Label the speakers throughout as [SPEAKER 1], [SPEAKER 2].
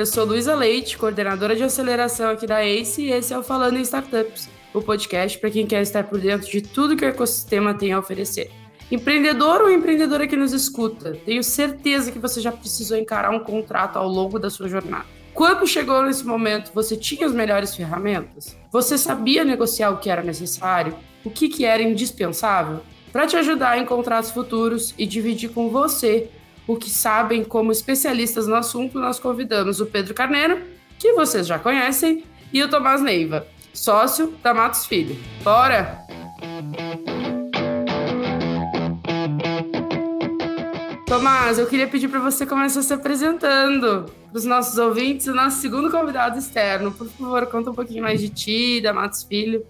[SPEAKER 1] eu sou Luísa Leite, coordenadora de aceleração aqui da ACE e esse é o Falando em Startups, o podcast para quem quer estar por dentro de tudo que o ecossistema tem a oferecer. Empreendedor ou empreendedora que nos escuta, tenho certeza que você já precisou encarar um contrato ao longo da sua jornada. Quando chegou nesse momento, você tinha as melhores ferramentas? Você sabia negociar o que era necessário? O que, que era indispensável? Para te ajudar em contratos futuros e dividir com você o que sabem como especialistas no assunto, nós convidamos o Pedro Carneiro, que vocês já conhecem, e o Tomás Neiva, sócio da Matos Filho. Bora! Tomás, eu queria pedir para você começar se apresentando para os nossos ouvintes, o nosso segundo convidado externo. Por favor, conta um pouquinho mais de ti, da Matos Filho.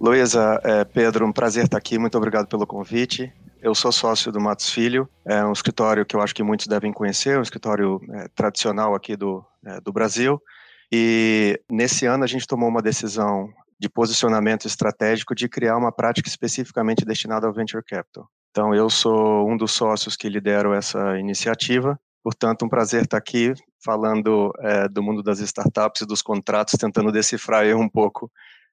[SPEAKER 2] Luísa, é, Pedro, um prazer estar aqui. Muito obrigado pelo convite. Eu sou sócio do Matos Filho, é um escritório que eu acho que muitos devem conhecer, um escritório é, tradicional aqui do, é, do Brasil. E nesse ano a gente tomou uma decisão de posicionamento estratégico de criar uma prática especificamente destinada ao venture capital. Então, eu sou um dos sócios que lideram essa iniciativa. Portanto, um prazer estar aqui falando é, do mundo das startups e dos contratos, tentando decifrar um pouco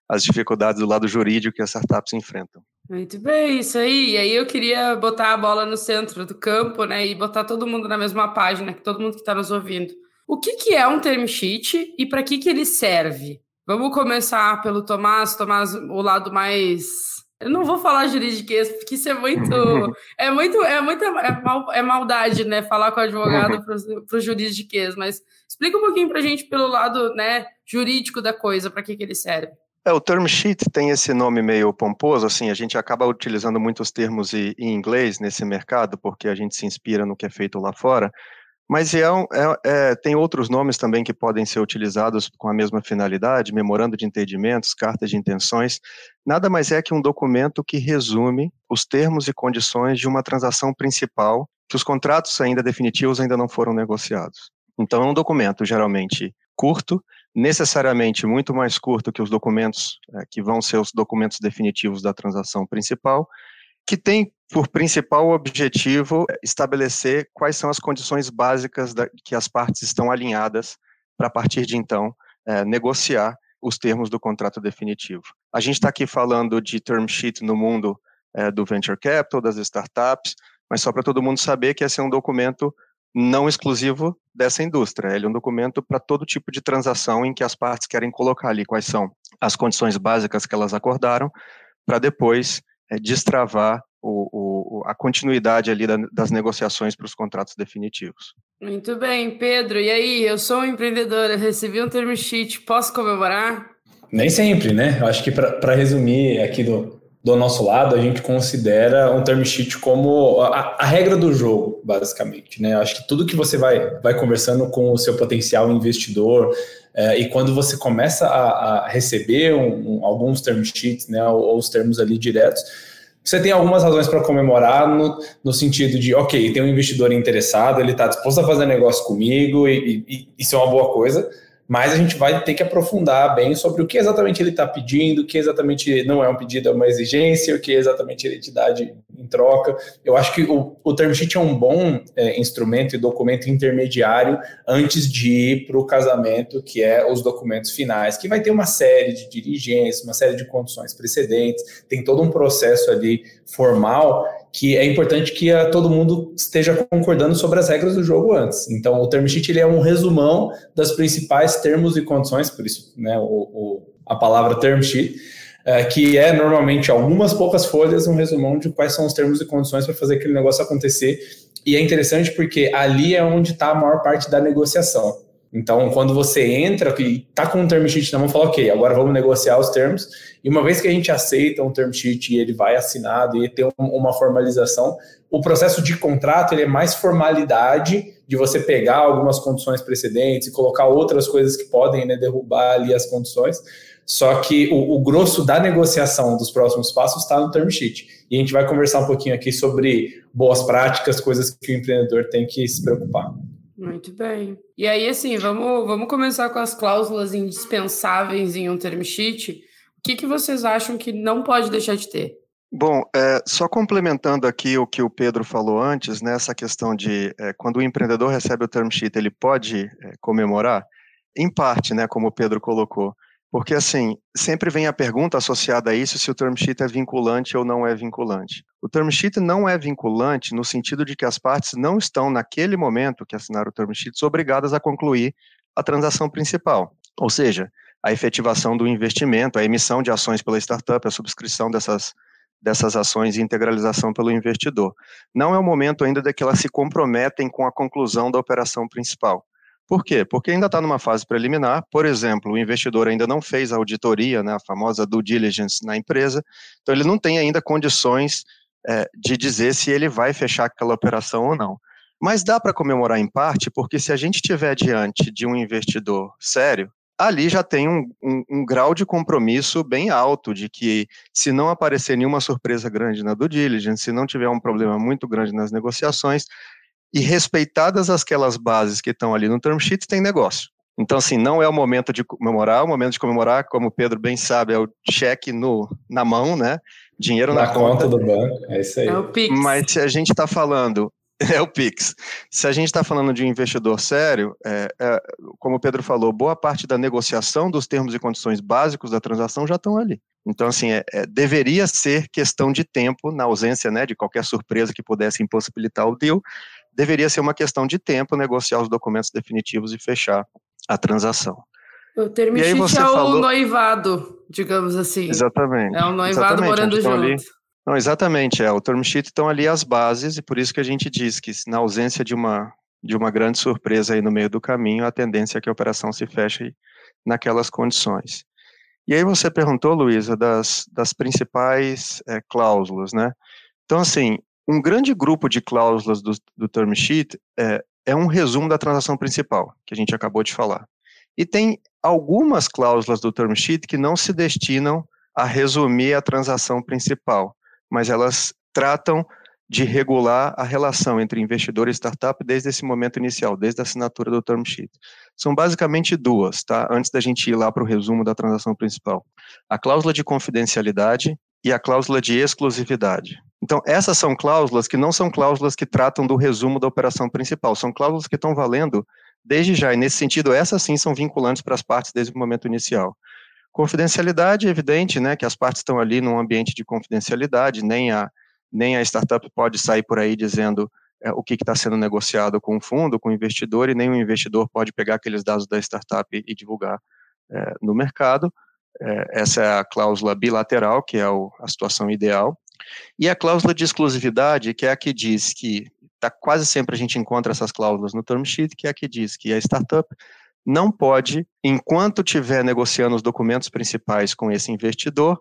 [SPEAKER 2] as dificuldades do lado jurídico que as startups enfrentam.
[SPEAKER 1] Muito bem, isso aí. E aí eu queria botar a bola no centro do campo, né, e botar todo mundo na mesma página, que todo mundo que está nos ouvindo. O que, que é um term sheet e para que, que ele serve? Vamos começar pelo Tomás. Tomás, o lado mais eu não vou falar juridiquês, porque isso é muito. É muito. É muita. É, mal, é maldade, né? Falar com o advogado para o juridiquês, mas explica um pouquinho para a gente pelo lado né, jurídico da coisa, para que, que ele serve.
[SPEAKER 2] É, o term sheet tem esse nome meio pomposo, assim, a gente acaba utilizando muitos termos em inglês nesse mercado, porque a gente se inspira no que é feito lá fora, mas é, é, é, tem outros nomes também que podem ser utilizados com a mesma finalidade, memorando de entendimentos, cartas de intenções, nada mais é que um documento que resume os termos e condições de uma transação principal que os contratos ainda definitivos ainda não foram negociados. Então é um documento geralmente curto, necessariamente muito mais curto que os documentos é, que vão ser os documentos definitivos da transação principal, que tem por principal objetivo é, estabelecer quais são as condições básicas da, que as partes estão alinhadas para, a partir de então, é, negociar os termos do contrato definitivo. A gente está aqui falando de term sheet no mundo é, do venture capital, das startups, mas só para todo mundo saber que esse é um documento não exclusivo dessa indústria. Ele é um documento para todo tipo de transação em que as partes querem colocar ali quais são as condições básicas que elas acordaram, para depois é, destravar o, o, a continuidade ali da, das negociações para os contratos definitivos.
[SPEAKER 1] Muito bem, Pedro. E aí, eu sou um empreendedora, recebi um term sheet, posso comemorar?
[SPEAKER 3] Nem sempre, né? Eu acho que para resumir aqui do, do nosso lado, a gente considera um term sheet como a, a, regra do jogo, basicamente. Né? Acho que tudo que você vai, vai conversando com o seu potencial investidor, é, e quando você começa a, a receber um, um, alguns term sheets, né, ou, ou, os termos ali diretos, você tem algumas razões para comemorar no, no sentido de, ok, tem um investidor interessado, ele está disposto a fazer negócio comigo, e, e, e isso é uma boa coisa mas a gente vai ter que aprofundar bem sobre o que exatamente ele está pedindo, o que exatamente não é um pedido, é uma exigência, o que exatamente ele te dá de, em troca. Eu acho que o, o term sheet é um bom é, instrumento e documento intermediário antes de ir para o casamento, que é os documentos finais, que vai ter uma série de diligências, uma série de condições precedentes, tem todo um processo ali formal que é importante que a, todo mundo esteja concordando sobre as regras do jogo antes. Então, o term sheet ele é um resumão das principais termos e condições, por isso né, o, o a palavra term sheet, é, que é normalmente algumas poucas folhas, um resumão de quais são os termos e condições para fazer aquele negócio acontecer. E é interessante porque ali é onde está a maior parte da negociação. Então, quando você entra e está com um term sheet na mão, fala, ok, agora vamos negociar os termos. E uma vez que a gente aceita um term sheet e ele vai assinado e tem uma formalização, o processo de contrato ele é mais formalidade de você pegar algumas condições precedentes e colocar outras coisas que podem né, derrubar ali as condições. Só que o, o grosso da negociação dos próximos passos está no term sheet. E a gente vai conversar um pouquinho aqui sobre boas práticas, coisas que o empreendedor tem que se preocupar.
[SPEAKER 1] Muito bem. E aí, assim, vamos, vamos começar com as cláusulas indispensáveis em um term sheet. O que, que vocês acham que não pode deixar de ter?
[SPEAKER 2] Bom, é, só complementando aqui o que o Pedro falou antes, né, essa questão de é, quando o empreendedor recebe o term sheet, ele pode é, comemorar? Em parte, né, como o Pedro colocou. Porque, assim, sempre vem a pergunta associada a isso se o term sheet é vinculante ou não é vinculante. O term sheet não é vinculante no sentido de que as partes não estão, naquele momento que assinaram o term sheet, obrigadas a concluir a transação principal. Ou seja, a efetivação do investimento, a emissão de ações pela startup, a subscrição dessas, dessas ações e integralização pelo investidor. Não é o momento ainda de que elas se comprometem com a conclusão da operação principal. Por quê? Porque ainda está numa fase preliminar, por exemplo, o investidor ainda não fez a auditoria, né, a famosa due diligence na empresa, então ele não tem ainda condições é, de dizer se ele vai fechar aquela operação ou não. Mas dá para comemorar em parte, porque se a gente estiver diante de um investidor sério, ali já tem um, um, um, grau de compromisso bem alto de que se não aparecer nenhuma surpresa grande na due diligence, se não tiver um problema muito grande nas negociações, e respeitadas aquelas bases que estão ali no term sheet, tem negócio. Então, assim, não é o momento de comemorar, o momento de comemorar, como o Pedro bem sabe, é o cheque no, na mão, né? Dinheiro na, na conta. conta
[SPEAKER 3] do banco, é isso aí. É
[SPEAKER 1] o Pix.
[SPEAKER 2] Mas se a gente está falando, é o Pix. Se a gente está falando de um investidor sério, é, é, como o Pedro falou, boa parte da negociação dos termos e condições básicos da transação já estão ali. Então, assim, é, é, deveria ser questão de tempo, na ausência né, de qualquer surpresa que pudesse impossibilitar o deal, deveria ser uma questão de tempo negociar os documentos definitivos e fechar a transação.
[SPEAKER 1] O termo é o falou... noivado, digamos assim.
[SPEAKER 2] Exatamente.
[SPEAKER 1] É um noivado exatamente, morando junto. Ali...
[SPEAKER 2] Não, exatamente, é. O term sheet estão ali as bases, e por isso que a gente diz que na ausência de uma, de uma grande surpresa aí no meio do caminho, a tendência é que a operação se feche naquelas condições. E aí você perguntou, Luísa, das, das principais é, cláusulas, né? Então, assim, um grande grupo de cláusulas do, do term sheet é, é um resumo da transação principal, que a gente acabou de falar. E tem algumas cláusulas do term sheet que não se destinam a resumir a transação principal, mas elas tratam de regular a relação entre investidor e startup desde esse momento inicial, desde a assinatura do term sheet. São basicamente duas, tá? Antes da gente ir lá para o resumo da transação principal. A cláusula de confidencialidade e a cláusula de exclusividade. Então, essas são cláusulas que não são cláusulas que tratam do resumo da operação principal, são cláusulas que estão valendo desde já, e nesse sentido, essas sim são vinculantes para as partes desde o momento inicial. Confidencialidade, é evidente, né, que as partes estão ali num ambiente de confidencialidade, nem a, nem a startup pode sair por aí dizendo é, o que está sendo negociado com o fundo, com o investidor, e nem o investidor pode pegar aqueles dados da startup e, e divulgar é, no mercado. É, essa é a cláusula bilateral, que é o, a situação ideal. E a cláusula de exclusividade, que é a que diz que, tá, quase sempre a gente encontra essas cláusulas no term sheet, que é a que diz que a startup não pode, enquanto estiver negociando os documentos principais com esse investidor,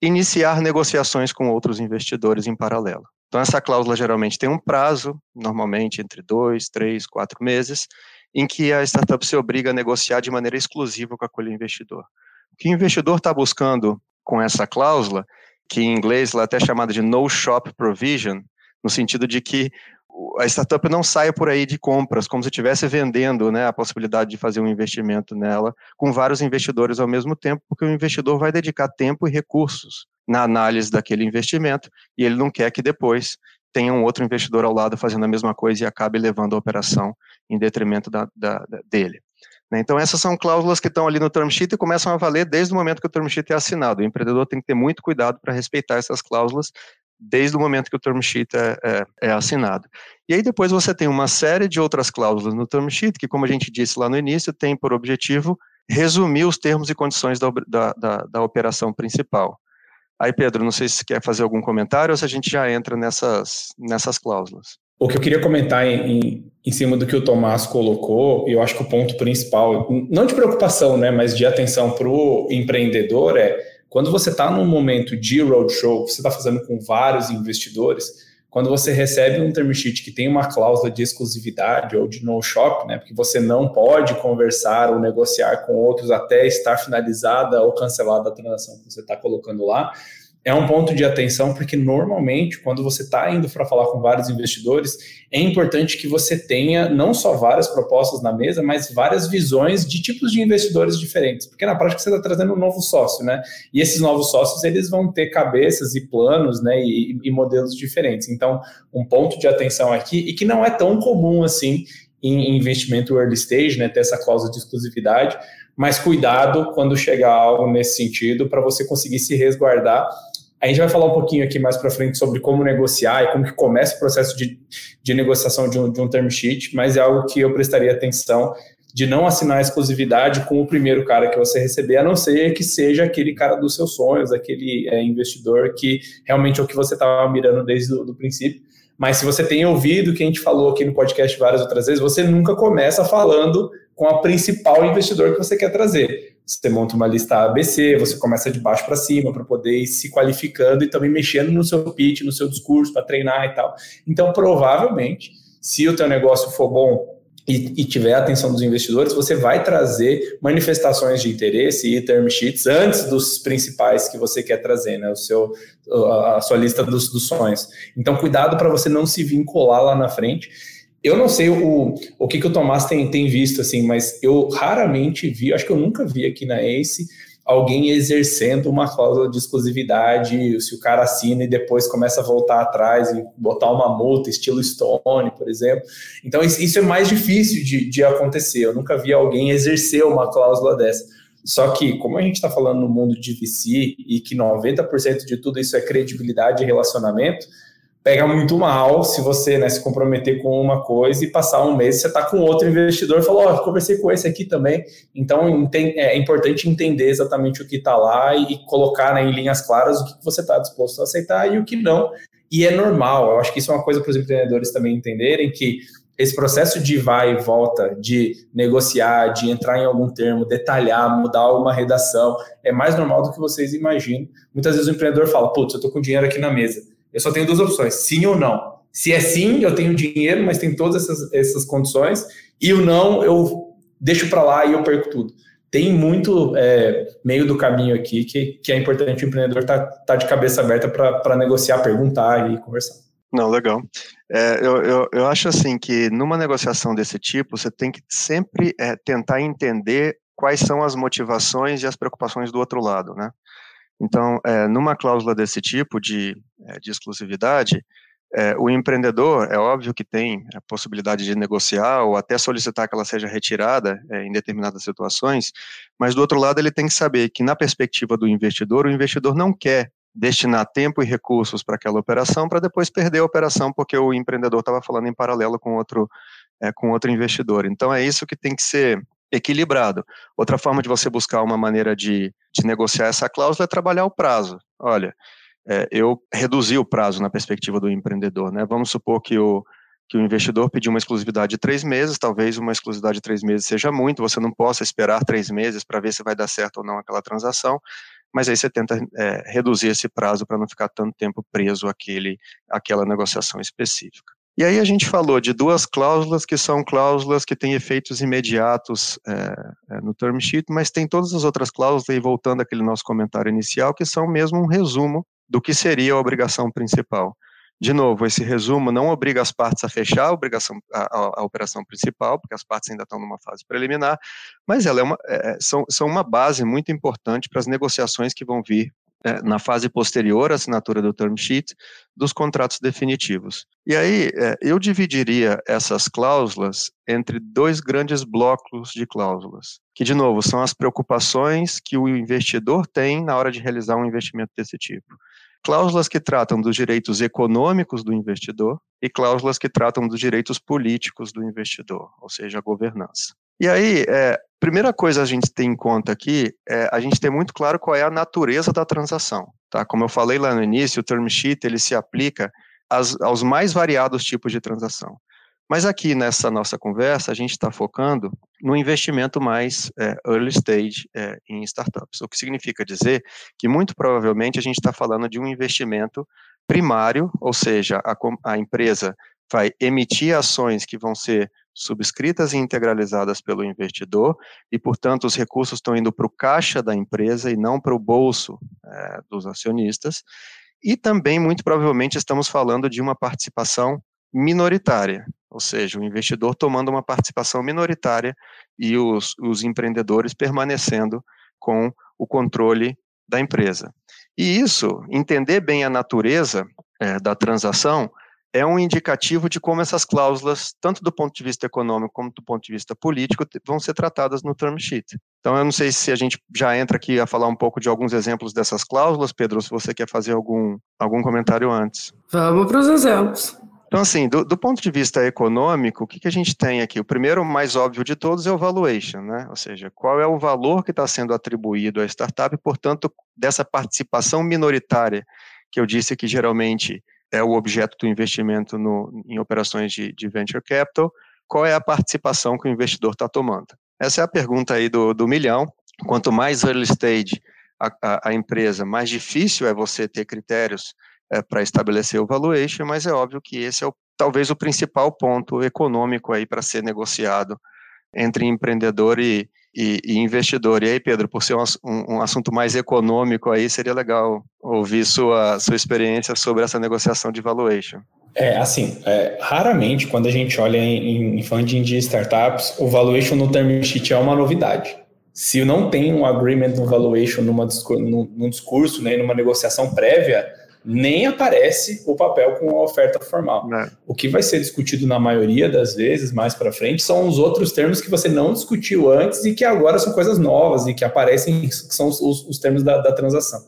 [SPEAKER 2] iniciar negociações com outros investidores em paralelo. Então, essa cláusula geralmente tem um prazo, normalmente entre dois, três, quatro meses, em que a startup se obriga a negociar de maneira exclusiva com aquele investidor. O que o investidor está buscando com essa cláusula, que em inglês ela é até chamada de no shop provision, no sentido de que a startup não saia por aí de compras, como se estivesse vendendo né, a possibilidade de fazer um investimento nela com vários investidores ao mesmo tempo, porque o investidor vai dedicar tempo e recursos na análise daquele investimento e ele não quer que depois tenha um outro investidor ao lado fazendo a mesma coisa e acabe levando a operação em detrimento da, da, dele. Né, então, essas são cláusulas que estão ali no term sheet e começam a valer desde o momento que o term sheet é assinado. O empreendedor tem que ter muito cuidado para respeitar essas cláusulas desde o momento que o term sheet é, é, é, assinado. E aí depois você tem uma série de outras cláusulas no term sheet, que como a gente disse lá no início, tem por objetivo resumir os termos e condições da, da, da, da operação principal. Aí, Pedro, não sei se quer fazer algum comentário ou se a gente já entra nessas, nessas cláusulas.
[SPEAKER 3] O que eu queria comentar em, em, em cima do que o Tomás colocou, eu acho que o ponto principal, não de preocupação, né, mas de atenção para o empreendedor é quando você está num momento de roadshow, você está fazendo com vários investidores, quando você recebe um term sheet que tem uma cláusula de exclusividade ou de no shop, né, porque você não pode conversar ou negociar com outros até estar finalizada ou cancelada a transação que você está colocando lá, é um ponto de atenção, porque normalmente, quando você está indo para falar com vários investidores, é importante que você tenha não só várias propostas na mesa, mas várias visões de tipos de investidores diferentes, porque na prática você está trazendo um novo sócio, né? E esses novos sócios eles vão ter cabeças e planos, né? E, e modelos diferentes. Então, um ponto de atenção aqui e que não é tão comum assim em investimento early stage, né? Ter essa cláusula de exclusividade, mas cuidado quando chegar algo nesse sentido para você conseguir se resguardar a gente vai falar um pouquinho aqui mais para frente sobre como negociar e como que começa o processo de, de negociação de um, de um term sheet, mas é algo que eu prestaria atenção de não assinar exclusividade com o primeiro cara que você receber, a não ser que seja aquele cara dos seus sonhos, aquele é, investidor que realmente é o que você estava mirando desde o princípio. Mas se você tem ouvido o que a gente falou aqui no podcast várias outras vezes, você nunca começa falando com a principal investidor que você quer trazer. Você monta uma lista ABC, você começa de baixo para cima para poder ir se qualificando e também mexendo no seu pitch, no seu discurso para treinar e tal. Então, provavelmente, se o teu negócio for bom e, e, tiver a atenção dos investidores, você vai trazer manifestações de interesse e term sheets antes dos principais que você quer trazer, né? O seu, a sua lista dos, dos sonhos. Então, cuidado para você não se vincular lá na frente eu não sei o, o que, que o Tomás tem, tem visto, assim, mas eu raramente vi, acho que eu nunca vi aqui na ACE alguém exercendo uma cláusula de exclusividade, se o cara assina e depois começa a voltar atrás e botar uma multa, estilo Stone, por exemplo. Então, isso é mais difícil de, de acontecer. Eu nunca vi alguém exercer uma cláusula dessa. Só que, como a gente está falando no mundo de VC e que 90% de tudo isso é credibilidade e relacionamento, pega muito mal se você né, se comprometer com uma coisa e passar um mês você está com outro investidor e falou, ó, oh, conversei com esse aqui também. Então é importante entender exatamente o que está lá e colocar né, em linhas claras o que você está disposto a aceitar e o que não. E é normal, eu acho que isso é uma coisa para os empreendedores também entenderem que esse processo de vai e volta, de negociar, de entrar em algum termo, detalhar, mudar alguma redação, é mais normal do que vocês imaginam. Muitas vezes o empreendedor fala, putz, eu estou com dinheiro aqui na mesa eu só tenho duas opções, sim ou não. Se é sim, eu tenho dinheiro, mas tem todas essas, essas condições, e o não, eu deixo para lá e eu perco tudo. Tem muito é, meio do caminho aqui que, que é importante o empreendedor estar tá, tá de cabeça aberta para negociar, perguntar e conversar.
[SPEAKER 2] Não, legal. É, eu, eu, eu, acho assim que numa negociação desse tipo, você tem que sempre é, tentar entender quais são as motivações e as preocupações do outro lado, né? Então, é, numa cláusula desse tipo de, é, de exclusividade, é, o empreendedor, é óbvio que tem a possibilidade de negociar ou até solicitar que ela seja retirada é, em determinadas situações, mas do outro lado ele tem que saber que, na perspectiva do investidor, o investidor não quer destinar tempo e recursos para aquela operação para depois perder a operação porque o empreendedor estava falando em paralelo com outro, é, com outro investidor. Então, é isso que tem que ser equilibrado. Outra forma de você buscar uma maneira de, de negociar essa cláusula é trabalhar o prazo. Olha, é, eu reduzi o prazo na perspectiva do empreendedor, né? Vamos supor que o, que o investidor pediu uma exclusividade de três meses, talvez uma exclusividade de três meses seja muito, você não possa esperar três meses para ver se vai dar certo ou não aquela transação, mas aí você tenta é, reduzir esse prazo para não ficar tanto tempo preso àquele, àquela negociação específica. E aí a gente falou de duas cláusulas que são cláusulas que têm efeitos imediatos é, no term sheet, mas tem todas as outras cláusulas, aí voltando àquele nosso comentário inicial, que são mesmo um resumo do que seria a obrigação principal. De novo, esse resumo não obriga as partes a fechar a, obrigação, a, a operação principal, porque as partes ainda estão numa fase preliminar, mas ela é uma, é, são, são uma base muito importante para as negociações que vão vir é, na fase posterior à assinatura do term sheet, dos contratos definitivos. E aí, é, eu dividiria essas cláusulas entre dois grandes blocos de cláusulas, que, de novo, são as preocupações que o investidor tem na hora de realizar um investimento desse tipo. Cláusulas que tratam dos direitos econômicos do investidor e cláusulas que tratam dos direitos políticos do investidor, ou seja, a governança. E aí, é, primeira coisa a gente tem em conta aqui é a gente ter muito claro qual é a natureza da transação. Tá? Como eu falei lá no início, o term sheet ele se aplica aos mais variados tipos de transação. Mas aqui nessa nossa conversa, a gente está focando no investimento mais é, early stage é, em startups, o que significa dizer que muito provavelmente a gente está falando de um investimento primário, ou seja, a, a empresa vai emitir ações que vão ser subscritas e integralizadas pelo investidor, e, portanto, os recursos estão indo para o caixa da empresa e não para o bolso é, dos acionistas, e também, muito provavelmente, estamos falando de uma participação minoritária, ou seja, o investidor tomando uma participação minoritária e os, os empreendedores permanecendo com o controle da empresa. E isso, entender bem a natureza é, da transação, é um indicativo de como essas cláusulas, tanto do ponto de vista econômico como do ponto de vista político, vão ser tratadas no term sheet. Então, eu não sei se a gente já entra aqui a falar um pouco de alguns exemplos dessas cláusulas, Pedro, se você quer fazer algum, algum comentário antes.
[SPEAKER 1] Vamos para os exemplos.
[SPEAKER 2] Então, assim, do, do, ponto de vista econômico, o que, que, a gente tem aqui? O primeiro, mais óbvio de todos, é o valuation, né? Ou seja, qual é o valor que está sendo atribuído à startup, e, portanto, dessa participação minoritária que eu disse que geralmente é o objeto do investimento no, em operações de, de, venture capital, qual é a participação que o investidor está tomando? Essa é a pergunta aí do, do milhão. Quanto mais early stage a, a, a, empresa, mais difícil é você ter critérios é, para estabelecer o valuation, mas é óbvio que esse é o, talvez o principal ponto econômico aí para ser negociado entre empreendedor e, e, e, investidor. E aí, Pedro, por ser um, um, assunto mais econômico aí, seria legal ouvir sua, sua experiência sobre essa negociação de valuation.
[SPEAKER 3] É, assim, é, raramente quando a gente olha em, em funding de startups, o valuation no term sheet é uma novidade. Se não tem um agreement no valuation numa, num, num discurso, né, numa negociação prévia, nem aparece o papel com a oferta formal. É. O que vai ser discutido na maioria das vezes, mais para frente, são os outros termos que você não discutiu antes e que agora são coisas novas e que aparecem, que são os, os termos da, da, transação.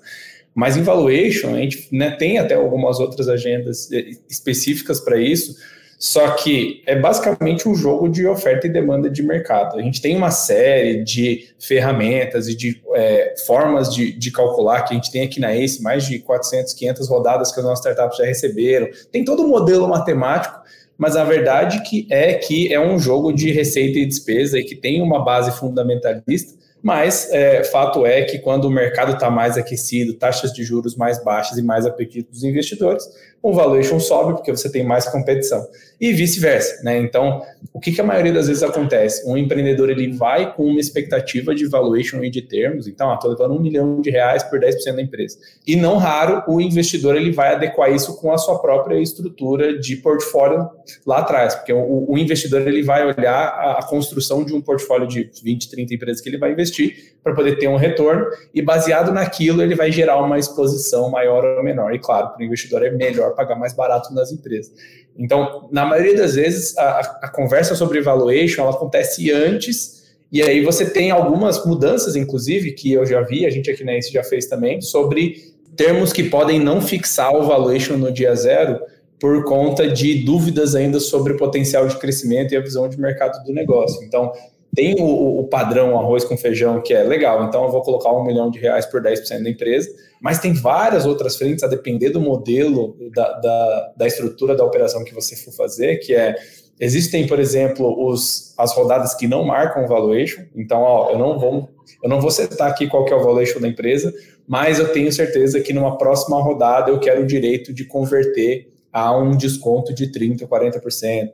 [SPEAKER 3] Mas em valuation, a gente né, tem até algumas outras agendas eh, específicas para isso, só que é basicamente um jogo de oferta e demanda de mercado. A gente tem uma série de ferramentas e de é, formas de, de, calcular que a gente tem aqui na ACE, mais de 400, 500 rodadas que as nossas startups já receberam. Tem todo o um modelo matemático, mas a verdade que é que é um jogo de receita e despesa e que tem uma base fundamentalista mas é, fato é que quando o mercado está mais aquecido, taxas de juros mais baixas e mais apetite dos investidores, o valuation sobe porque você tem mais competição. E vice-versa, né? Então, o que, que, a maioria das vezes acontece? Um empreendedor ele vai com uma expectativa de valuation e de termos, então, estou levando um milhão de reais por 10% da empresa. E não raro o investidor ele vai adequar isso com a sua própria estrutura de portfólio lá atrás, porque o, o investidor ele vai olhar a, a construção de um portfólio de 20, 30 empresas que ele vai investir para poder ter um retorno, e baseado naquilo ele vai gerar uma exposição maior ou menor. E claro, para o investidor é melhor pagar mais barato nas empresas. Então, na maioria das vezes, a, a conversa sobre valuation ela acontece antes, e aí você tem algumas mudanças, inclusive, que eu já vi, a gente aqui na ENSE já fez também, sobre termos que podem não fixar o valuation no dia zero, por conta de dúvidas ainda sobre o potencial de crescimento e a visão de mercado do negócio. Então, tem o, o, padrão arroz com feijão, que é legal, então eu vou colocar um milhão de reais por 10% da empresa, mas tem várias outras frentes a depender do modelo, da, da, da estrutura da operação que você for fazer, que é Existem, por exemplo, os, as rodadas que não marcam o valuation. Então, ó, eu não vou eu não vou setar aqui qual que é o valuation da empresa, mas eu tenho certeza que numa próxima rodada eu quero o direito de converter a um desconto de 30%, 40%.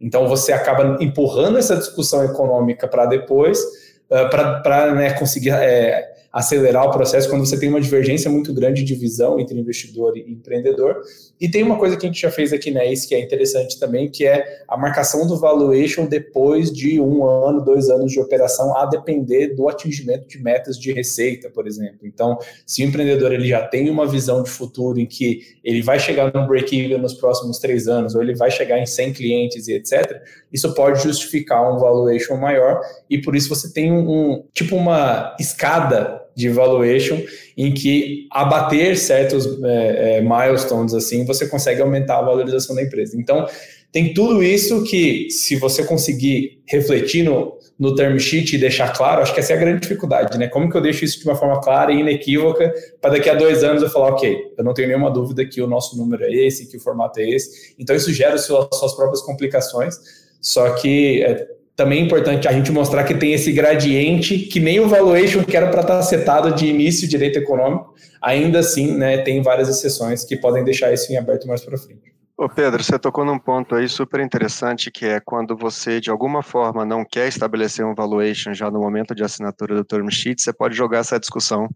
[SPEAKER 3] Então você acaba empurrando essa discussão econômica para depois, uh, para né, conseguir é, acelerar o processo quando você tem uma divergência muito grande de visão entre investidor e empreendedor. E tem uma coisa que a gente já fez aqui na ACE que é interessante também, que é a marcação do valuation depois de um ano, dois anos de operação, a depender do atingimento de metas de receita, por exemplo. Então, se o empreendedor ele já tem uma visão de futuro em que ele vai chegar no break-even nos próximos três anos, ou ele vai chegar em 100 clientes e etc., isso pode justificar um valuation maior, e por isso você tem um tipo uma escada de valuation em que abater certos é, é, milestones assim você consegue aumentar a valorização da empresa. Então tem tudo isso que se você conseguir refletir no, no term sheet e deixar claro, acho que essa é a grande dificuldade, né? Como que eu deixo isso de uma forma clara e inequívoca para daqui a dois anos eu falar, ok, eu não tenho nenhuma dúvida que o nosso número é esse, que o formato é esse. Então isso gera suas, suas próprias complicações. Só que é, também é importante a gente mostrar que tem esse gradiente, que nem o valuation que era para estar tá setado de início direito econômico, ainda assim, né, tem várias exceções que podem deixar isso em aberto mais para frente.
[SPEAKER 2] Ô Pedro, você tocou num ponto aí super interessante, que é quando você, de alguma forma, não quer estabelecer um valuation já no momento de assinatura do term sheet, você pode jogar essa discussão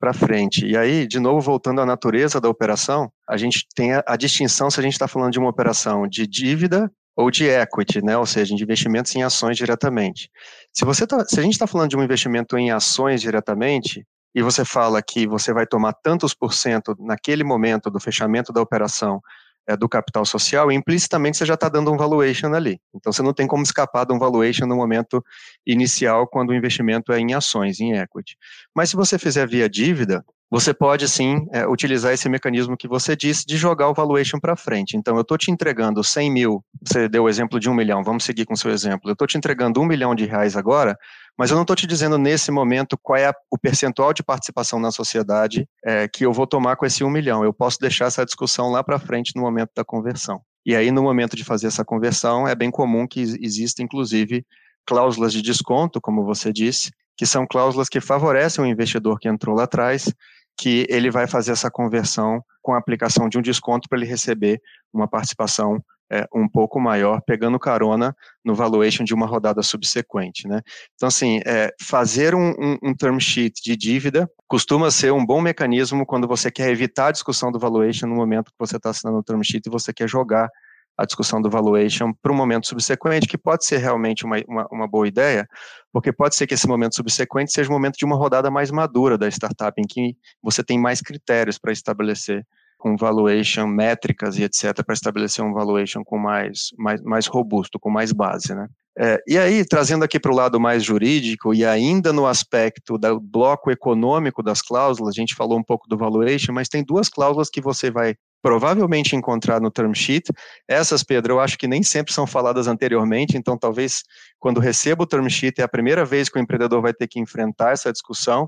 [SPEAKER 2] para frente. E aí, de novo, voltando à natureza da operação, a gente tem a, a distinção se a gente está falando de uma operação de dívida ou de equity, né? ou seja, de investimentos em ações diretamente. Se, você tá, se a gente está falando de um investimento em ações diretamente, e você fala que você vai tomar tantos por cento naquele momento do fechamento da operação é, do capital social, implicitamente você já está dando um valuation ali. Então você não tem como escapar de um valuation no momento inicial, quando o investimento é em ações, em equity. Mas se você fizer via dívida, você pode sim é, utilizar esse mecanismo que você disse de jogar o valuation para frente. Então, eu estou te entregando 100 mil, você deu o exemplo de um milhão, vamos seguir com o seu exemplo. Eu estou te entregando um milhão de reais agora, mas eu não estou te dizendo nesse momento qual é a, o percentual de participação na sociedade é, que eu vou tomar com esse um milhão. Eu posso deixar essa discussão lá para frente no momento da conversão. E aí, no momento de fazer essa conversão, é bem comum que exista, inclusive, cláusulas de desconto, como você disse, que são cláusulas que favorecem o investidor que entrou lá atrás, que ele vai fazer essa conversão com a aplicação de um desconto para ele receber uma participação é, um pouco maior, pegando carona no valuation de uma rodada subsequente. Né? Então, assim, é, fazer um, um, um, term sheet de dívida costuma ser um bom mecanismo quando você quer evitar a discussão do valuation no momento que você está assinando o term sheet e você quer jogar a discussão do valuation para o momento subsequente, que pode ser realmente uma, uma, uma, boa ideia, porque pode ser que esse momento subsequente seja o momento de uma rodada mais madura da startup, em que você tem mais critérios para estabelecer com valuation, métricas e etc., para estabelecer um valuation com mais, mais, mais robusto, com mais base, né? É, e aí, trazendo aqui para o lado mais jurídico e ainda no aspecto do bloco econômico das cláusulas, a gente falou um pouco do valuation, mas tem duas cláusulas que você vai provavelmente encontrar no term sheet. Essas, Pedro, eu acho que nem sempre são faladas anteriormente, então talvez quando receba o term sheet é a primeira vez que o empreendedor vai ter que enfrentar essa discussão,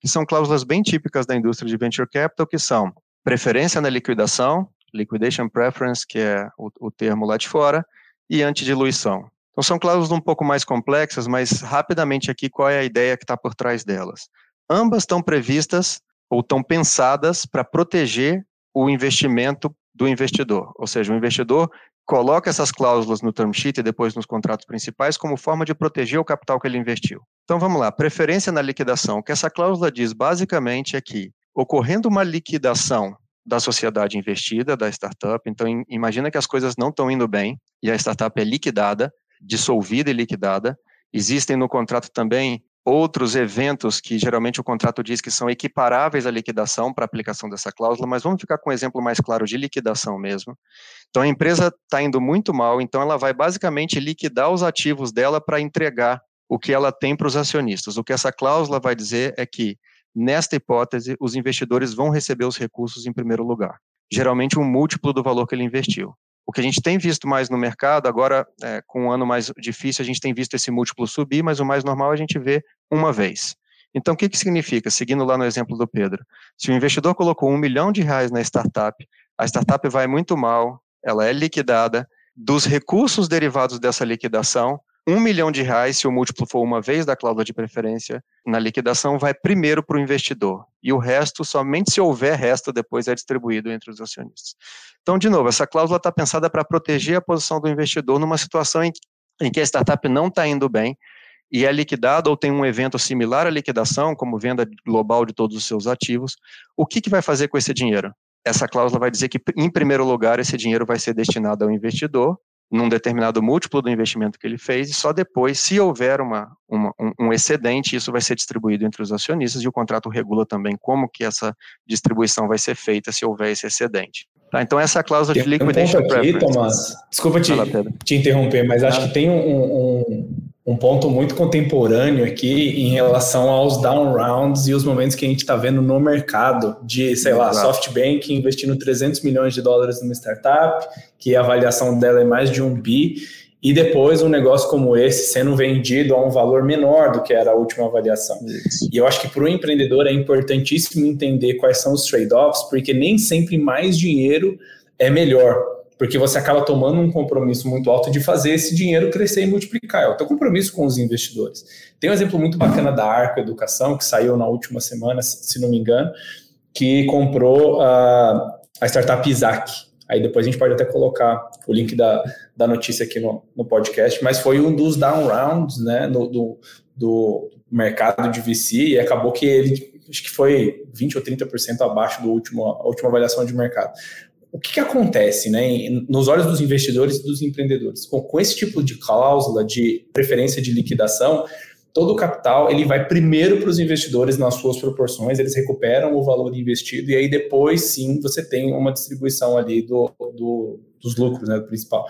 [SPEAKER 2] que são cláusulas bem típicas da indústria de venture capital, que são preferência na liquidação, liquidation preference, que é o, o termo lá de fora, e antidiluição. Então são cláusulas um pouco mais complexas, mas rapidamente aqui qual é a ideia que está por trás delas? Ambas estão previstas ou estão pensadas para proteger o investimento do investidor. Ou seja, o investidor coloca essas cláusulas no term sheet e depois nos contratos principais como forma de proteger o capital que ele investiu. Então vamos lá, preferência na liquidação. O que essa cláusula diz basicamente é que, ocorrendo uma liquidação da sociedade investida, da startup, então imagina que as coisas não estão indo bem e a startup é liquidada, dissolvida e liquidada. Existem no contrato também outros eventos que geralmente o contrato diz que são equiparáveis à liquidação para aplicação dessa cláusula, mas vamos ficar com um exemplo mais claro de liquidação mesmo. Então a empresa está indo muito mal, então ela vai basicamente liquidar os ativos dela para entregar o que ela tem para os acionistas. O que essa cláusula vai dizer é que, nesta hipótese, os investidores vão receber os recursos em primeiro lugar. Geralmente um múltiplo do valor que ele investiu. O que a gente tem visto mais no mercado, agora é, com um ano mais difícil, a gente tem visto esse múltiplo subir, mas o mais normal a gente vê uma vez. Então, o que, que significa? Seguindo lá no exemplo do Pedro, se o investidor colocou um milhão de reais na startup, a startup vai muito mal, ela é liquidada, dos recursos derivados dessa liquidação, um milhão de reais, se o múltiplo for uma vez da cláusula de preferência na liquidação, vai primeiro para o investidor. E o resto, somente se houver resto, depois é distribuído entre os acionistas. Então, de novo, essa cláusula está pensada para proteger a posição do investidor numa situação em, em que a startup não está indo bem e é liquidada ou tem um evento similar à liquidação, como venda global de todos os seus ativos. O que, que vai fazer com esse dinheiro? Essa cláusula vai dizer que, em primeiro lugar, esse dinheiro vai ser destinado ao investidor num determinado múltiplo do investimento que ele fez, e só depois, se houver uma, uma um, excedente, isso vai ser distribuído entre os acionistas, e o contrato regula também como que essa distribuição vai ser feita se houver esse excedente. Tá, então essa é a cláusula de liquidation
[SPEAKER 3] um ponto aqui, Thomas, desculpa te, te interromper, mas acho ah. que tem um, um, um ponto muito contemporâneo aqui em relação aos down rounds e os momentos que a gente está vendo no mercado de, sei lá, Exato. SoftBank investindo 300 milhões de dólares numa startup, que a avaliação dela é mais de um bi, e depois um negócio como esse sendo vendido a um valor menor do que era a última avaliação. Isso. E eu acho que para o empreendedor é importantíssimo entender quais são os trade-offs, porque nem sempre mais dinheiro é melhor porque você acaba tomando um compromisso muito alto de fazer esse dinheiro crescer e multiplicar. É o teu compromisso com os investidores. Tem um exemplo muito bacana da Arco Educação, que saiu na última semana, se não me engano, que comprou a, a startup Isaac. Aí depois a gente pode até colocar o link da, da notícia aqui no, no podcast, mas foi um dos down rounds né, no, do, do mercado de VC e acabou que ele acho que foi 20 ou 30% abaixo do último, última avaliação de mercado. O que, que, acontece né, nos olhos dos investidores e dos empreendedores? Com, com esse tipo de cláusula de preferência de liquidação, todo o capital ele vai primeiro para os investidores nas suas proporções, eles recuperam o valor investido e aí depois sim você tem uma distribuição ali do, do dos lucros, né, do principal.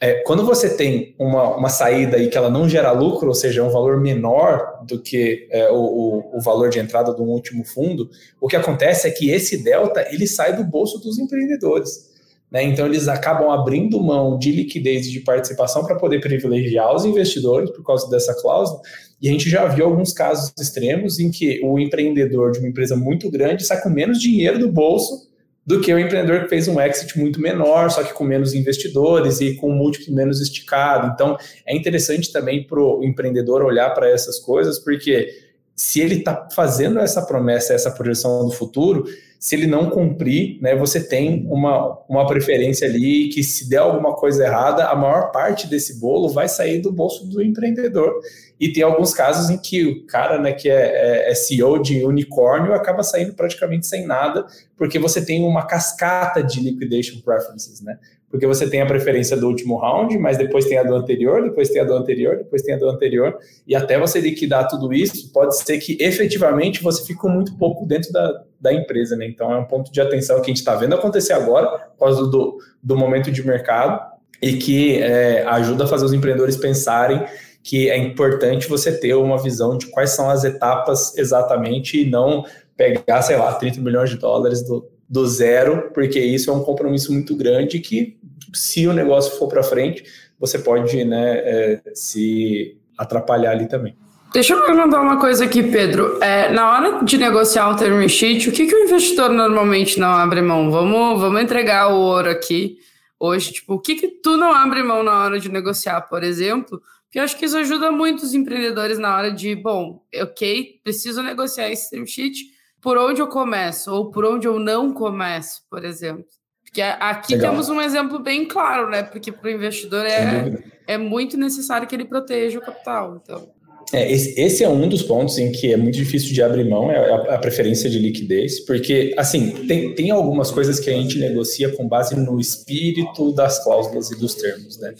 [SPEAKER 3] É, quando você tem uma, uma saída aí que ela não gera lucro, ou seja, é um valor menor do que é, o, o, valor de entrada do último fundo, o que acontece é que esse delta ele sai do bolso dos empreendedores. Né? Então eles acabam abrindo mão de liquidez e de participação para poder privilegiar os investidores por causa dessa cláusula. E a gente já viu alguns casos extremos em que o empreendedor de uma empresa muito grande sai com menos dinheiro do bolso do que o empreendedor que fez um exit muito menor, só que com menos investidores e com um múltiplo menos esticado. Então, é interessante também para o empreendedor olhar para essas coisas, porque se ele está fazendo essa promessa, essa projeção do futuro, se ele não cumprir, né, você tem uma, uma preferência ali que se der alguma coisa errada, a maior parte desse bolo vai sair do bolso do empreendedor. E tem alguns casos em que o cara né, que é, é, é CEO de unicórnio acaba saindo praticamente sem nada, porque você tem uma cascata de liquidation preferences, né? Porque você tem a preferência do último round, mas depois tem a do anterior, depois tem a do anterior, depois tem a do anterior, e até você liquidar tudo isso, pode ser que efetivamente você fique muito pouco dentro da, da empresa, né? Então é um ponto de atenção que a gente está vendo acontecer agora, por causa do, do momento de mercado, e que é, ajuda a fazer os empreendedores pensarem que é importante você ter uma visão de quais são as etapas exatamente e não pegar, sei lá, 30 milhões de dólares do, do zero, porque isso é um compromisso muito grande que, se o negócio for para frente, você pode né, é, se atrapalhar ali também.
[SPEAKER 1] Deixa eu perguntar uma coisa aqui, Pedro. É, na hora de negociar o term sheet, o que, que o investidor normalmente não abre mão? Vamos, vamos entregar o ouro aqui hoje. Tipo, o que, que tu não abre mão na hora de negociar, por exemplo? Que eu acho que isso ajuda muito os empreendedores na hora de, bom, ok, preciso negociar esse term sheet, por onde eu começo ou por onde eu não começo, por exemplo. Porque aqui Legal. temos um exemplo bem claro, né? Porque para o investidor é, é muito necessário que ele proteja o capital. Então.
[SPEAKER 3] É, esse, esse, é um dos pontos em que é muito difícil de abrir mão, é a, a, preferência de liquidez, porque, assim, tem, tem algumas coisas que a gente negocia com base no espírito das cláusulas e dos termos, né?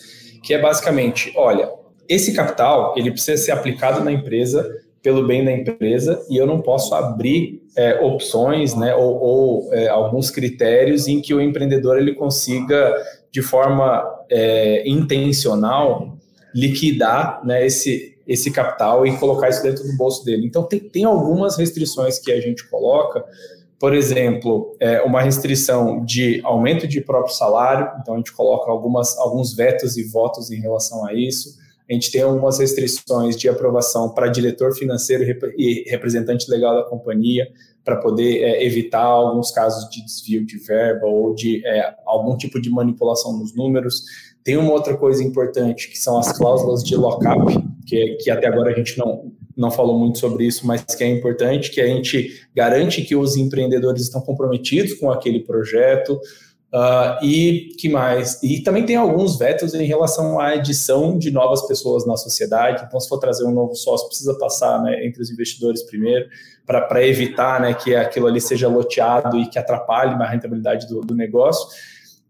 [SPEAKER 3] Que é basicamente, olha, esse capital ele precisa ser aplicado na empresa pelo bem da empresa e eu não posso abrir é, opções né, ou, ou é, alguns critérios em que o empreendedor ele consiga de forma é, intencional liquidar né, esse, esse capital e colocar isso dentro do bolso dele. Então tem, tem algumas restrições que a gente coloca, por exemplo, é, uma restrição de aumento de próprio salário, então a gente coloca algumas, alguns vetos e votos em relação a isso a gente tem algumas restrições de aprovação para diretor financeiro e representante legal da companhia, para poder é, evitar alguns casos de desvio de verba ou de é, algum tipo de manipulação nos números. Tem uma outra coisa importante, que são as cláusulas de lockup, que, que até agora a gente não, não falou muito sobre isso, mas que é importante, que a gente garante que os empreendedores estão comprometidos com aquele projeto, Uh, e que mais? E também tem alguns vetos em relação à edição de novas pessoas na sociedade. Então, se for trazer um novo sócio, precisa passar né, entre os investidores primeiro, para evitar né, que aquilo ali seja loteado e que atrapalhe a rentabilidade do, do negócio.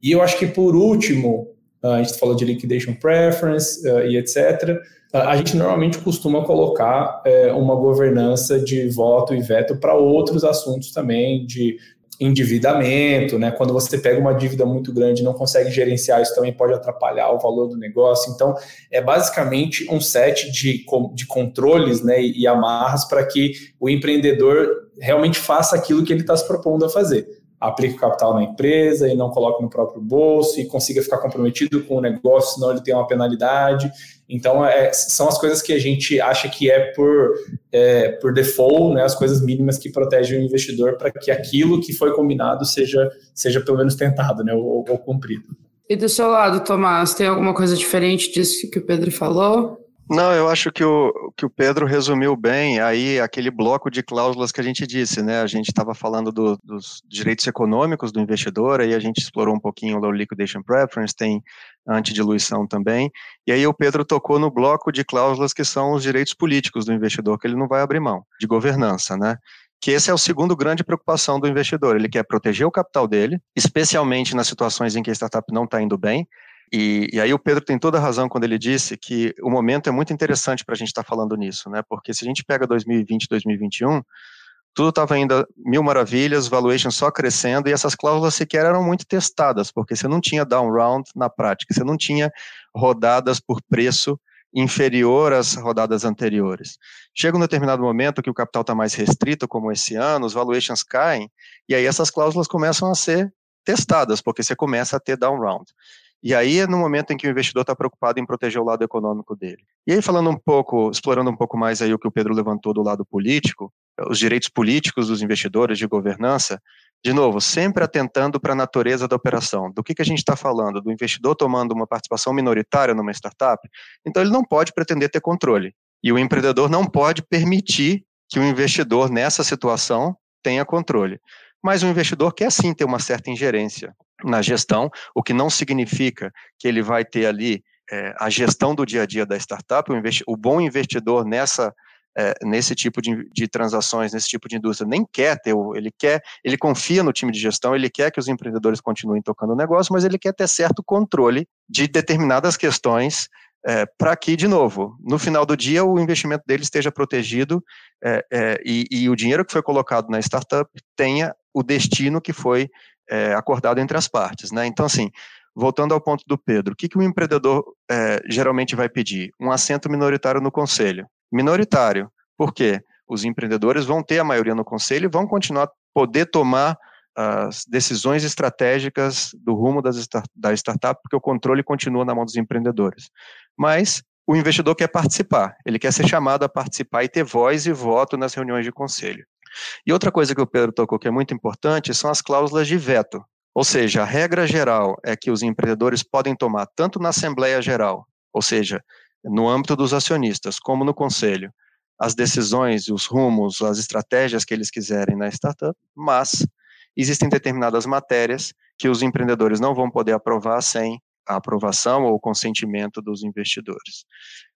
[SPEAKER 3] E eu acho que, por último, uh, a gente falou de liquidation preference uh, e etc. a gente normalmente costuma colocar eh, uma governança de voto e veto para outros assuntos também, de endividamento, né? Quando você pega uma dívida muito grande e não consegue gerenciar, isso também pode atrapalhar o valor do negócio. Então, é basicamente um set de, de controles né, e amarras para que o empreendedor realmente faça aquilo que ele está se propondo a fazer aplique o capital na empresa e não coloque no próprio bolso e consiga ficar comprometido com o negócio, senão ele tem uma penalidade. Então, é, são as coisas que a gente acha que é por, é, por default, né, as coisas mínimas que protegem o investidor para que aquilo que foi combinado seja, seja pelo menos tentado né, ou, ou cumprido.
[SPEAKER 1] E do seu lado, Tomás, tem alguma coisa diferente disso que o Pedro falou?
[SPEAKER 2] Não, eu acho que o, que o Pedro resumiu bem aí aquele bloco de cláusulas que a gente disse, né? A gente estava falando do, dos direitos econômicos do investidor, aí a gente explorou um pouquinho o liquidation preference, tem antidiluição também, e aí o Pedro tocou no bloco de cláusulas que são os direitos políticos do investidor, que ele não vai abrir mão, de governança, né? que esse é o segundo grande preocupação do investidor. Ele quer proteger o capital dele, especialmente nas situações em que a startup não está indo bem. E, e, aí o Pedro tem toda a razão quando ele disse que o momento é muito interessante para a gente estar tá falando nisso, né? Porque se a gente pega 2020, 2021, tudo estava indo mil maravilhas, valuation só crescendo, e essas cláusulas sequer eram muito testadas, porque você não tinha down round na prática, você não tinha rodadas por preço inferior às rodadas anteriores. Chega um determinado momento que o capital está mais restrito, como esse ano, os valuations caem, e aí essas cláusulas começam a ser testadas, porque você começa a ter down round. E aí é no momento em que o investidor está preocupado em proteger o lado econômico dele. E aí falando um pouco, explorando um pouco mais aí o que o Pedro levantou do lado político, os direitos políticos dos investidores de governança, de novo, sempre atentando para a natureza da operação. Do que, que a gente está falando? Do investidor tomando uma participação minoritária numa startup? Então, ele não pode pretender ter controle. E o empreendedor não pode permitir que o investidor, nessa situação, tenha controle. Mas o investidor quer sim ter uma certa ingerência na gestão, o que não significa que ele vai ter ali é, a gestão do dia a dia da startup. O, o bom investidor nessa é, nesse tipo de, de, transações, nesse tipo de indústria, nem quer ter, ele quer, ele confia no time de gestão, ele quer que os empreendedores continuem tocando o negócio, mas ele quer ter certo controle de determinadas questões é, para que, de novo, no final do dia, o investimento dele esteja protegido é, é e, e, o dinheiro que foi colocado na startup tenha o destino que foi é, acordado entre as partes. Né? Então, assim, voltando ao ponto do Pedro, o que, que o empreendedor é, geralmente vai pedir? Um assento minoritário no conselho minoritário. Por quê? Os empreendedores vão ter a maioria no conselho e vão continuar poder tomar as decisões estratégicas do rumo das, da startup, porque o controle continua na mão dos empreendedores. Mas o investidor quer participar, ele quer ser chamado a participar e ter voz e voto nas reuniões de conselho. E outra coisa que o Pedro tocou que é muito importante são as cláusulas de veto. Ou seja, a regra geral é que os empreendedores podem tomar tanto na Assembleia Geral, ou seja, no âmbito dos acionistas, como no conselho, as decisões, os rumos, as estratégias que eles quiserem na startup, mas existem determinadas matérias que os empreendedores não vão poder aprovar sem a aprovação ou consentimento dos investidores.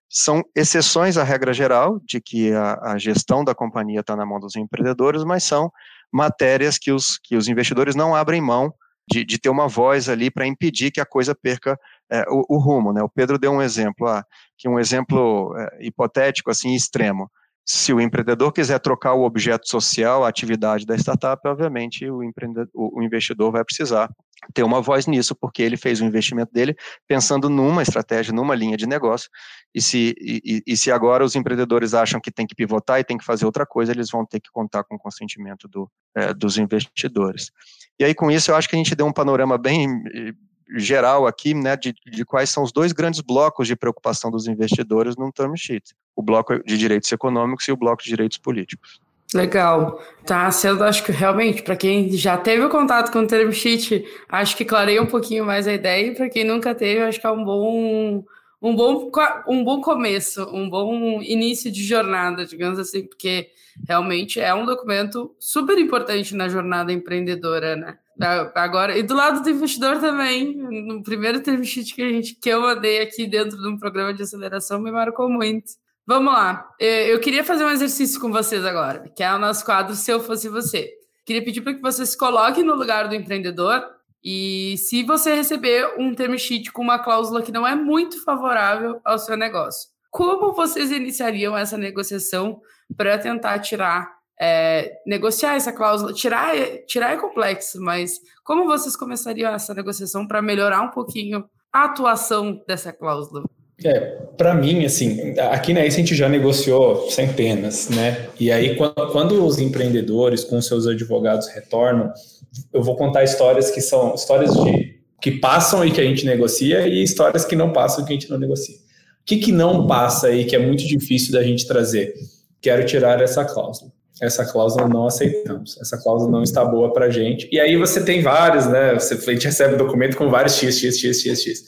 [SPEAKER 2] São exceções à regra geral de que a, a gestão da companhia está na mão dos empreendedores, mas são matérias que os, que os investidores não abrem mão de, de ter uma voz ali para impedir que a coisa perca é, o, o, rumo, né? O Pedro deu um exemplo, ah, que um exemplo é, hipotético, assim, extremo. Se o empreendedor quiser trocar o objeto social, a atividade da startup, obviamente o, o, o investidor vai precisar ter uma voz nisso, porque ele fez o investimento dele pensando numa estratégia, numa linha de negócio, e se, e, e, se agora os empreendedores acham que tem que pivotar e tem que fazer outra coisa, eles vão ter que contar com o consentimento do, é, dos investidores. E aí, com isso, eu acho que a gente deu um panorama bem geral aqui, né, de, de quais são os dois grandes blocos de preocupação dos investidores num term sheet: o bloco de direitos econômicos e o bloco de direitos políticos.
[SPEAKER 1] Legal. Tá sendo, acho que realmente, para quem já teve o contato com o term sheet, acho que clareia um pouquinho mais a ideia, e para quem nunca teve, acho que é um bom, um bom, um bom começo, um bom início de jornada, digamos assim, porque realmente é um documento super importante na jornada empreendedora, né? Agora, e do lado do investidor também, no primeiro term sheet que, a gente, que eu mandei aqui dentro de um programa de aceleração, me marcou muito. Vamos lá, eu queria fazer um exercício com vocês agora, que é o nosso quadro Se Eu Fosse Você. Queria pedir para que você se coloque no lugar do empreendedor e se você receber um term sheet com uma cláusula que não é muito favorável ao seu negócio, como vocês iniciariam essa negociação para tentar tirar é, negociar essa cláusula, tirar, tirar é complexo, mas como vocês começariam essa negociação para melhorar um pouquinho a atuação dessa cláusula?
[SPEAKER 3] É, para mim, assim, aqui na ICE a gente já negociou centenas, né? E aí, quando, quando os empreendedores com seus advogados retornam, eu vou contar histórias que são histórias de que passam e que a gente negocia e histórias que não passam e que a gente não negocia. O que, que não passa aí que é muito difícil da gente trazer? Quero tirar essa cláusula essa cláusula não aceitamos, essa cláusula não está boa para gente. E aí você tem vários, né? Você, a gente recebe um documento com vários X, X, X, X, X.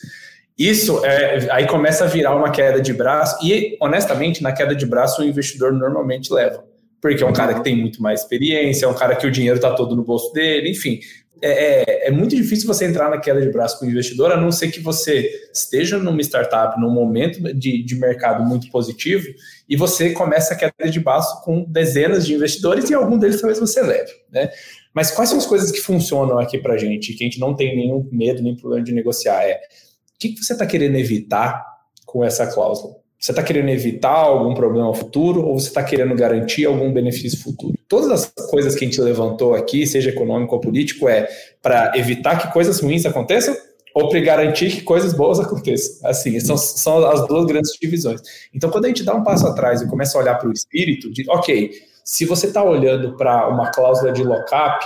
[SPEAKER 3] Isso é, aí começa a virar uma queda de braço, e honestamente, na queda de braço, o investidor normalmente leva, porque é um cara que tem muito mais experiência, é um cara que o dinheiro está todo no bolso dele, enfim. é, é, é, muito difícil você entrar na queda de braço com o investidor, a não ser que você esteja numa startup, num momento de, de mercado muito positivo, e você começa a queda de braço com dezenas de investidores e algum deles talvez você leve. Né? Mas quais são as coisas que funcionam aqui para gente, que a gente não tem nenhum medo nem problema de negociar? É que, que você está querendo evitar com essa cláusula? Você está querendo evitar algum problema futuro ou você está querendo garantir algum benefício futuro? Todas as coisas que a gente levantou aqui, seja econômico ou político, é para evitar que coisas ruins aconteçam ou para garantir que coisas boas aconteçam. Assim, são, são as duas grandes divisões. Então, quando a gente dá um passo atrás e começa a olhar para o espírito, de, ok, se você está olhando para uma cláusula de lock-up,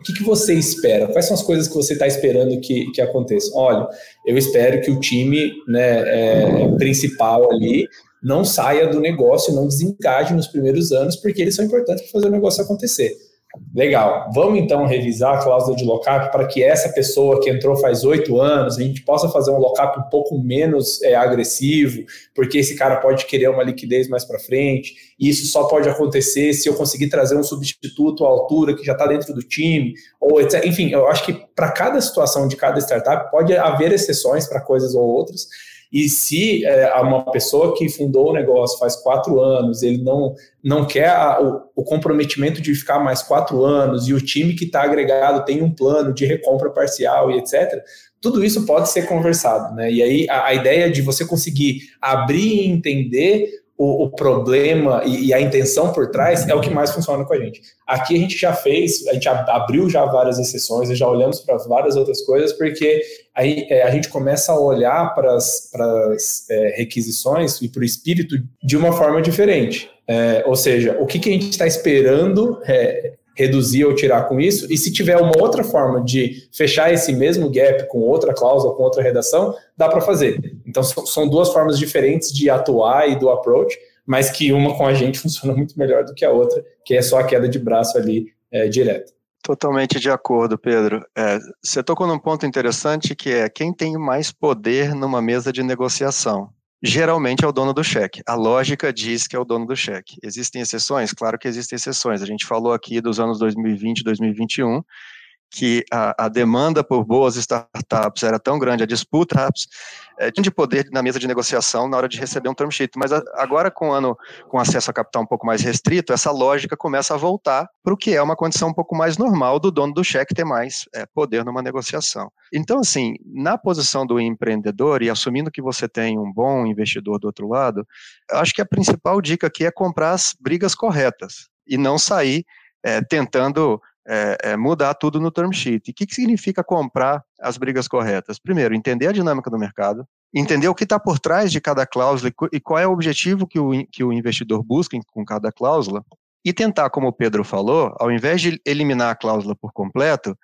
[SPEAKER 3] o que, que, você espera? Quais são as coisas que você está esperando que, que aconteçam? Olha, eu espero que o time né, é, principal ali não saia do negócio, não desengaje nos primeiros anos, porque eles são importantes para fazer o negócio acontecer. Legal. Vamos então revisar a cláusula de lockup para que essa pessoa que entrou faz oito anos, a gente possa fazer um lockup um pouco menos é, agressivo, porque esse cara pode querer uma liquidez mais para frente. E isso só pode acontecer se eu conseguir trazer um substituto à altura que já está dentro do time, ou etc. Enfim, eu acho que para cada situação de cada startup pode haver exceções para coisas ou outras. E se é, uma pessoa que fundou o negócio faz quatro anos, ele não, não quer a, o, o, comprometimento de ficar mais quatro anos, e o time que está agregado tem um plano de recompra parcial e etc., tudo isso pode ser conversado. Né? E aí a, a ideia de você conseguir abrir e entender o, o problema e, e, a intenção por trás é o que mais funciona com a gente. Aqui a gente já fez, a gente abriu já várias exceções e já olhamos para várias outras coisas, porque aí é, a gente começa a olhar para as é, requisições e para o espírito de uma forma diferente. É, ou seja, o que, que a gente está esperando é, reduzir ou tirar com isso, e se tiver uma outra forma de fechar esse mesmo gap com outra cláusula, com outra redação, dá para fazer. Então são duas formas diferentes de atuar e do approach, mas que uma com a gente funciona muito melhor do que a outra, que é só a queda de braço ali é, direto.
[SPEAKER 2] Totalmente de acordo, Pedro. É, você tocou num ponto interessante que é quem tem mais poder numa mesa de negociação geralmente é o dono do cheque. A lógica diz que é o dono do cheque. Existem exceções? Claro que existem exceções. A gente falou aqui dos anos 2020 e 2021, que a, a, demanda por boas startups era tão grande, a disputa é, de poder na mesa de negociação na hora de receber um term sheet. Mas a, agora, com o ano com acesso a capital um pouco mais restrito, essa lógica começa a voltar para o que é uma condição um pouco mais normal do dono do cheque ter mais é, poder numa negociação. Então, assim, na posição do empreendedor e assumindo que você tem um bom investidor do outro lado, acho que a principal dica aqui é comprar as brigas corretas e não sair é, tentando é, é, mudar tudo no term sheet. E o que, que significa comprar as brigas corretas? Primeiro, entender a dinâmica do mercado, entender o que está por trás de cada cláusula e qual é o objetivo que o, que o investidor busca com cada cláusula, e tentar, como o Pedro falou, ao invés de eliminar a cláusula por completo,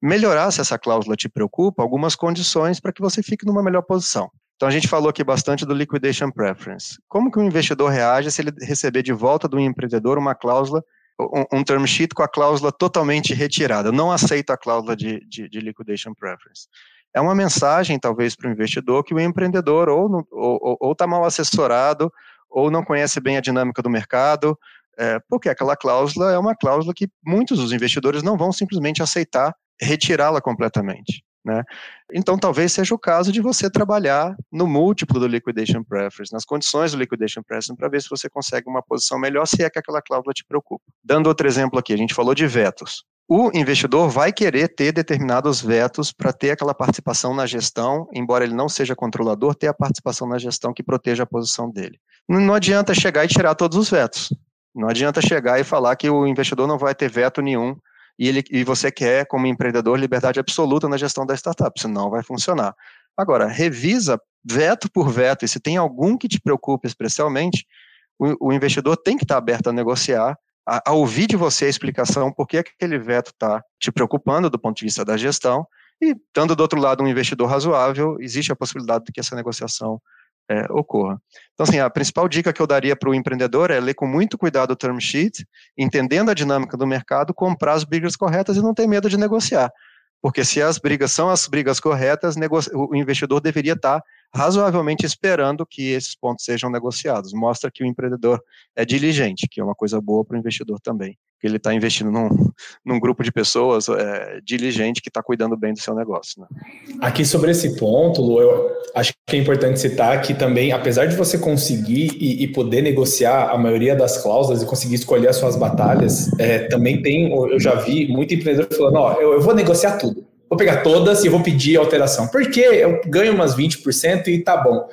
[SPEAKER 2] melhorar, se essa cláusula te preocupa, algumas condições para que você fique numa melhor posição. Então a gente falou aqui bastante do liquidation preference. Como que o investidor reage se ele receber de volta do empreendedor uma cláusula um, um term sheet com a cláusula totalmente retirada. Não aceito a cláusula de, de, de liquidation preference. É uma mensagem, talvez, para o investidor que o empreendedor ou está tá mal assessorado, ou não conhece bem a dinâmica do mercado, é, porque aquela cláusula é uma cláusula que muitos dos investidores não vão simplesmente aceitar retirá-la completamente. Né? Então, talvez seja o caso de você trabalhar no múltiplo do liquidation preference, nas condições do liquidation preference, para ver se você consegue uma posição melhor, se é que aquela cláusula te preocupa. Dando outro exemplo aqui, a gente falou de vetos. O investidor vai querer ter determinados vetos para ter aquela participação na gestão, embora ele não seja controlador, ter a participação na gestão que proteja a posição dele. Não adianta chegar e tirar todos os vetos. Não adianta chegar e falar que o investidor não vai ter veto nenhum e, ele, e você quer, como empreendedor, liberdade absoluta na gestão da startup, senão vai funcionar. Agora, revisa veto por veto, e se tem algum que te preocupe especialmente, o, o investidor tem que estar aberto a negociar, a, a, ouvir de você a explicação por que aquele veto está te preocupando do ponto de vista da gestão, e estando do outro lado um investidor razoável, existe a possibilidade de que essa negociação é, ocorra. Então, assim, a principal dica que eu daria para o empreendedor é ler com muito cuidado o term sheet, entendendo a dinâmica do mercado, comprar as brigas corretas e não ter medo de negociar. Porque se as brigas são as brigas corretas, o investidor deveria estar razoavelmente esperando que esses pontos sejam negociados. Mostra que o empreendedor é diligente, que é uma coisa boa para o investidor também. Que ele está investindo num, num, grupo de pessoas é, diligente que está cuidando bem do seu negócio. Né?
[SPEAKER 3] Aqui sobre esse ponto, Lu, eu acho que é importante citar que também, apesar de você conseguir e, e poder negociar a maioria das cláusulas e conseguir escolher as suas batalhas, é, também tem, eu já vi muito empreendedor falando, ó, eu, eu vou negociar tudo vou pegar todas e vou pedir alteração. Porque eu ganho umas 20% e tá bom.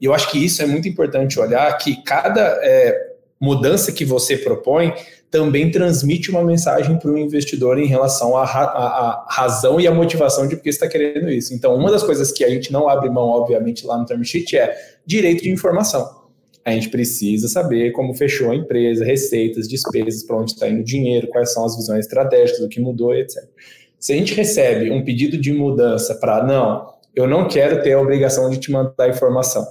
[SPEAKER 3] E eu acho que isso é muito importante olhar que cada é, mudança que você propõe também transmite uma mensagem para o investidor em relação à, ra à, razão e à motivação de por que está querendo isso. Então, uma das coisas que a gente não abre mão, obviamente, lá no term sheet é direito de informação. A gente precisa saber como fechou a empresa, receitas, despesas, para onde está indo o dinheiro, quais são as visões estratégicas, o que mudou, etc. Se a gente recebe um pedido de mudança para não, eu não quero ter a obrigação de te mandar informação.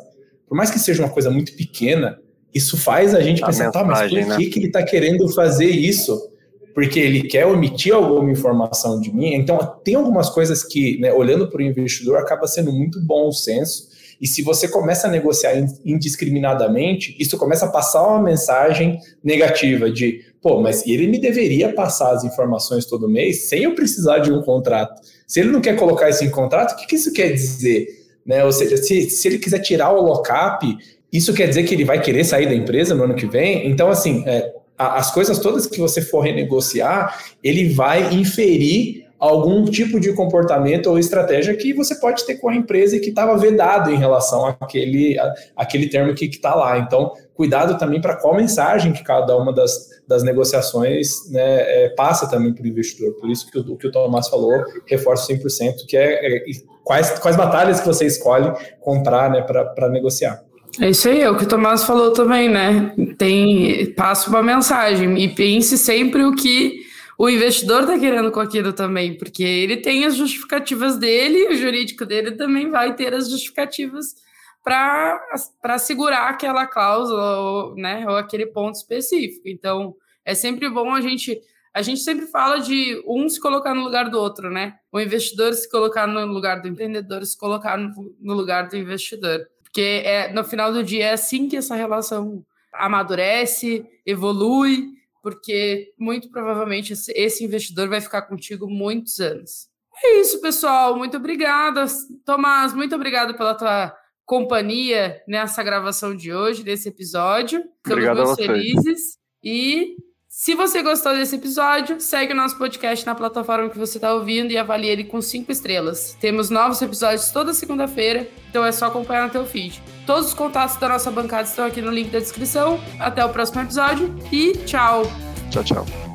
[SPEAKER 3] Por mais que seja uma coisa muito pequena, isso faz a gente a pensar, tá, mas por né? que, que ele está querendo fazer isso? Porque ele quer omitir alguma informação de mim. Então, tem algumas coisas que, né, olhando para o investidor, acaba sendo muito bom senso. E se você começa a negociar indiscriminadamente, isso começa a passar uma mensagem negativa de pô, mas ele me deveria passar as informações todo mês sem eu precisar de um contrato. Se ele não quer colocar isso em contrato, o que, que isso quer dizer? Né? Ou seja, se, se ele quiser tirar o lockup, isso quer dizer que ele vai querer sair da empresa no ano que vem? Então, assim, é, as coisas todas que você for renegociar, ele vai inferir algum tipo de comportamento ou estratégia que você pode ter com a empresa e que estava vedado em relação àquele, à, àquele termo que está lá. Então, cuidado também para qual mensagem que cada uma das, das negociações né, é, passa também para o investidor. Por isso que o, que o Tomás falou, reforço 100%, que é, é quais, quais batalhas que você escolhe comprar né, para negociar.
[SPEAKER 1] É isso aí, é o que o Tomás falou também, né? Tem, passa uma mensagem e pense sempre o que o investidor está querendo com aquilo também, porque ele tem as justificativas dele, o jurídico dele também vai ter as justificativas para segurar aquela cláusula ou, né, ou aquele ponto específico. Então, é sempre bom a gente. A gente sempre fala de um se colocar no lugar do outro, né? O investidor se colocar no lugar do empreendedor, se colocar no, lugar do investidor. Porque é, no final do dia é assim que essa relação amadurece, evolui, porque muito provavelmente esse investidor vai ficar contigo muitos anos. É isso, pessoal. Muito obrigada. Tomás, muito obrigado pela tua companhia nessa gravação de hoje, desse episódio. Ficamos Obrigado muito felizes. E se você gostou desse episódio, segue o nosso podcast na plataforma que você está ouvindo e avalie ele com cinco estrelas. Temos novos episódios toda segunda-feira, então é só acompanhar no teu feed. Todos os contatos da nossa bancada estão aqui no link da descrição. Até o próximo episódio e tchau!
[SPEAKER 2] Tchau, tchau.